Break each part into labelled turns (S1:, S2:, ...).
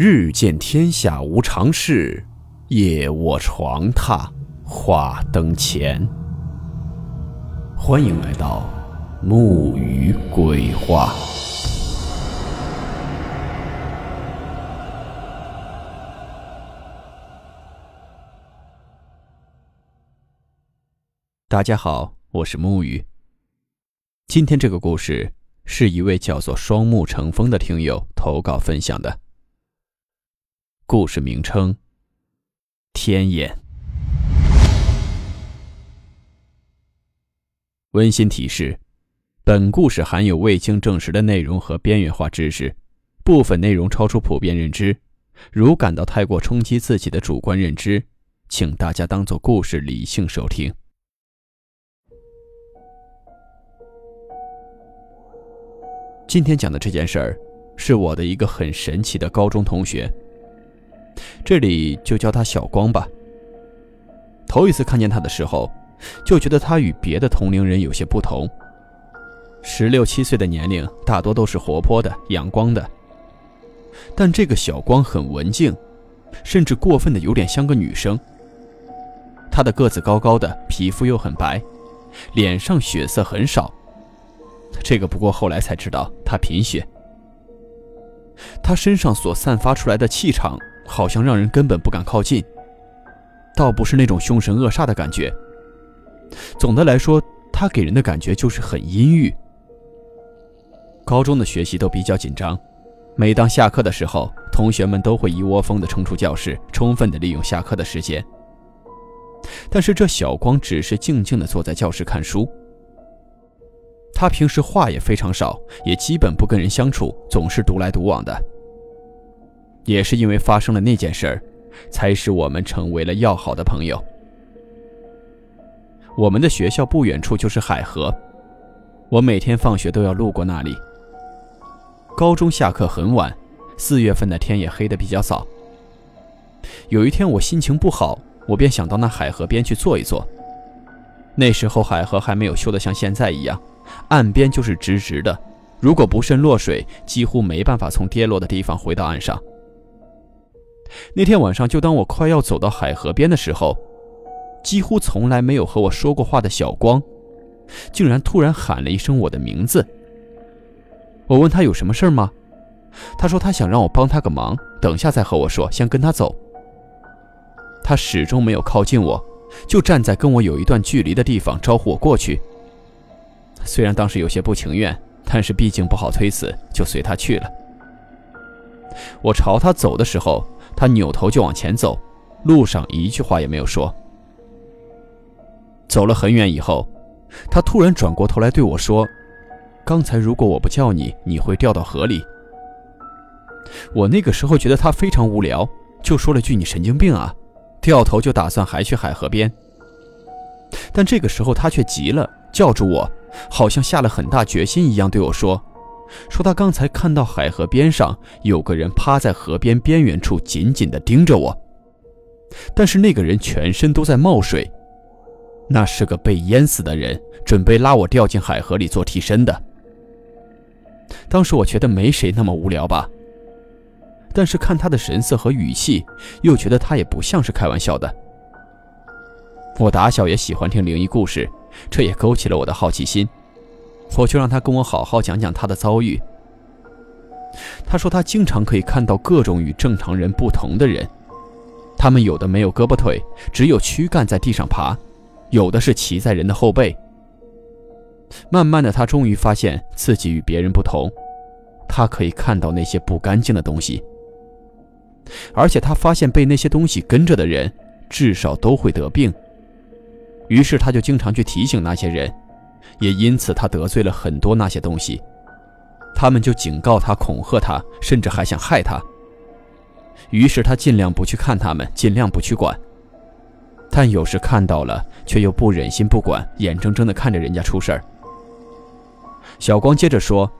S1: 日见天下无常事，夜卧床榻话灯前。欢迎来到木鱼鬼话。大家好，我是木鱼。今天这个故事是一位叫做双目成风的听友投稿分享的。故事名称：天眼。温馨提示：本故事含有未经证实的内容和边缘化知识，部分内容超出普遍认知。如感到太过冲击自己的主观认知，请大家当做故事理性收听。今天讲的这件事儿，是我的一个很神奇的高中同学。这里就叫他小光吧。头一次看见他的时候，就觉得他与别的同龄人有些不同。十六七岁的年龄，大多都是活泼的、阳光的。但这个小光很文静，甚至过分的有点像个女生。他的个子高高的，皮肤又很白，脸上血色很少。这个不过后来才知道，他贫血。他身上所散发出来的气场。好像让人根本不敢靠近，倒不是那种凶神恶煞的感觉。总的来说，他给人的感觉就是很阴郁。高中的学习都比较紧张，每当下课的时候，同学们都会一窝蜂地冲出教室，充分地利用下课的时间。但是这小光只是静静地坐在教室看书。他平时话也非常少，也基本不跟人相处，总是独来独往的。也是因为发生了那件事儿，才使我们成为了要好的朋友。我们的学校不远处就是海河，我每天放学都要路过那里。高中下课很晚，四月份的天也黑得比较早。有一天我心情不好，我便想到那海河边去坐一坐。那时候海河还没有修得像现在一样，岸边就是直直的，如果不慎落水，几乎没办法从跌落的地方回到岸上。那天晚上，就当我快要走到海河边的时候，几乎从来没有和我说过话的小光，竟然突然喊了一声我的名字。我问他有什么事吗？他说他想让我帮他个忙，等下再和我说，先跟他走。他始终没有靠近我，就站在跟我有一段距离的地方招呼我过去。虽然当时有些不情愿，但是毕竟不好推辞，就随他去了。我朝他走的时候。他扭头就往前走，路上一句话也没有说。走了很远以后，他突然转过头来对我说：“刚才如果我不叫你，你会掉到河里。”我那个时候觉得他非常无聊，就说了句：“你神经病啊！”掉头就打算还去海河边。但这个时候他却急了，叫住我，好像下了很大决心一样对我说。说他刚才看到海河边上有个人趴在河边边缘处，紧紧地盯着我。但是那个人全身都在冒水，那是个被淹死的人，准备拉我掉进海河里做替身的。当时我觉得没谁那么无聊吧，但是看他的神色和语气，又觉得他也不像是开玩笑的。我打小也喜欢听灵异故事，这也勾起了我的好奇心。我就让他跟我好好讲讲他的遭遇。他说他经常可以看到各种与正常人不同的人，他们有的没有胳膊腿，只有躯干在地上爬，有的是骑在人的后背。慢慢的，他终于发现自己与别人不同，他可以看到那些不干净的东西，而且他发现被那些东西跟着的人，至少都会得病。于是他就经常去提醒那些人。也因此，他得罪了很多那些东西，他们就警告他、恐吓他，甚至还想害他。于是他尽量不去看他们，尽量不去管。但有时看到了，却又不忍心不管，眼睁睁地看着人家出事儿。小光接着说：“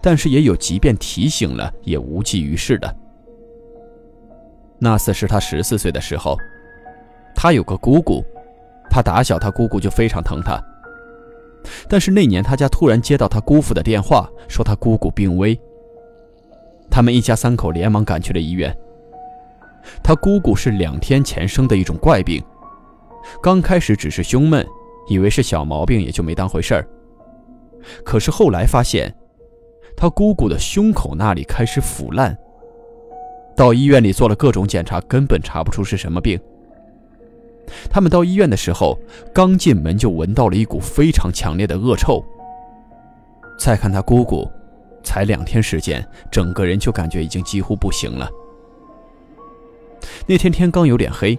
S1: 但是也有，即便提醒了，也无济于事的。那次是他十四岁的时候，他有个姑姑，他打小他姑姑就非常疼他。”但是那年，他家突然接到他姑父的电话，说他姑姑病危。他们一家三口连忙赶去了医院。他姑姑是两天前生的一种怪病，刚开始只是胸闷，以为是小毛病，也就没当回事儿。可是后来发现，他姑姑的胸口那里开始腐烂。到医院里做了各种检查，根本查不出是什么病。他们到医院的时候，刚进门就闻到了一股非常强烈的恶臭。再看他姑姑，才两天时间，整个人就感觉已经几乎不行了。那天天刚有点黑，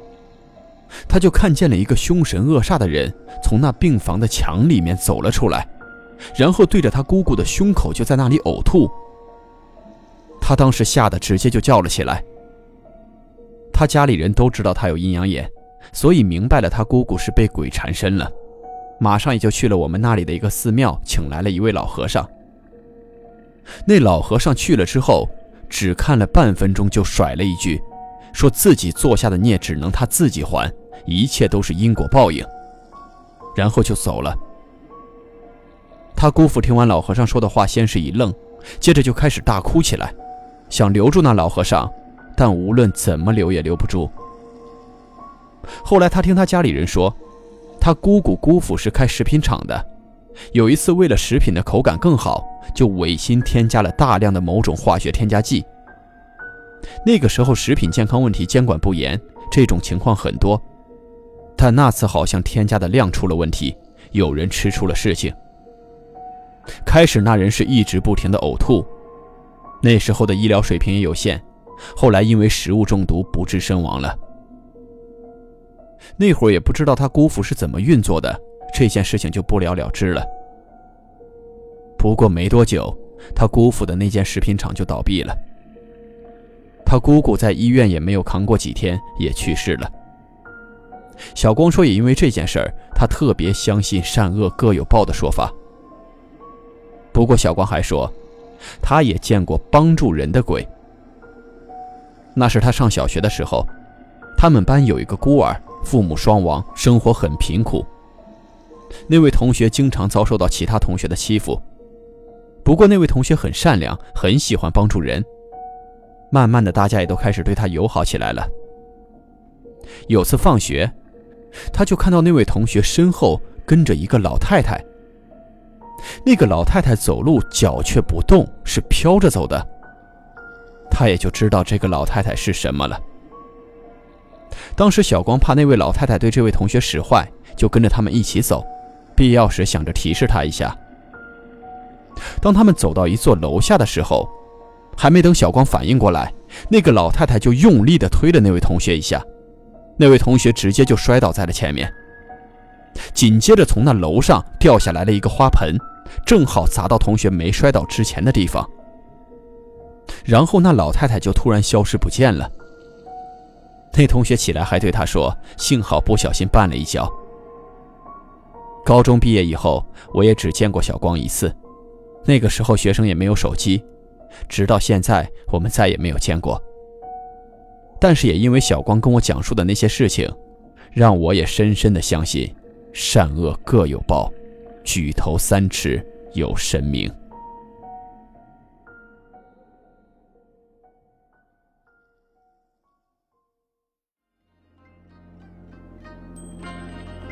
S1: 他就看见了一个凶神恶煞的人从那病房的墙里面走了出来，然后对着他姑姑的胸口就在那里呕吐。他当时吓得直接就叫了起来。他家里人都知道他有阴阳眼，所以明白了他姑姑是被鬼缠身了，马上也就去了我们那里的一个寺庙，请来了一位老和尚。那老和尚去了之后，只看了半分钟就甩了一句。说自己做下的孽只能他自己还，一切都是因果报应，然后就走了。他姑父听完老和尚说的话，先是一愣，接着就开始大哭起来，想留住那老和尚，但无论怎么留也留不住。后来他听他家里人说，他姑姑姑父是开食品厂的，有一次为了食品的口感更好，就违心添加了大量的某种化学添加剂。那个时候食品健康问题监管不严，这种情况很多。但那次好像添加的量出了问题，有人吃出了事情。开始那人是一直不停的呕吐，那时候的医疗水平也有限，后来因为食物中毒不治身亡了。那会儿也不知道他姑父是怎么运作的，这件事情就不了了之了。不过没多久，他姑父的那间食品厂就倒闭了。他姑姑在医院也没有扛过几天，也去世了。小光说，也因为这件事儿，他特别相信善恶各有报的说法。不过，小光还说，他也见过帮助人的鬼。那是他上小学的时候，他们班有一个孤儿，父母双亡，生活很贫苦。那位同学经常遭受到其他同学的欺负，不过那位同学很善良，很喜欢帮助人。慢慢的，大家也都开始对他友好起来了。有次放学，他就看到那位同学身后跟着一个老太太。那个老太太走路脚却不动，是飘着走的。他也就知道这个老太太是什么了。当时小光怕那位老太太对这位同学使坏，就跟着他们一起走，必要时想着提示他一下。当他们走到一座楼下的时候，还没等小光反应过来，那个老太太就用力地推了那位同学一下，那位同学直接就摔倒在了前面。紧接着，从那楼上掉下来了一个花盆，正好砸到同学没摔倒之前的地方。然后那老太太就突然消失不见了。那同学起来还对他说：“幸好不小心绊了一跤。”高中毕业以后，我也只见过小光一次，那个时候学生也没有手机。直到现在，我们再也没有见过。但是也因为小光跟我讲述的那些事情，让我也深深的相信，善恶各有报，举头三尺有神明。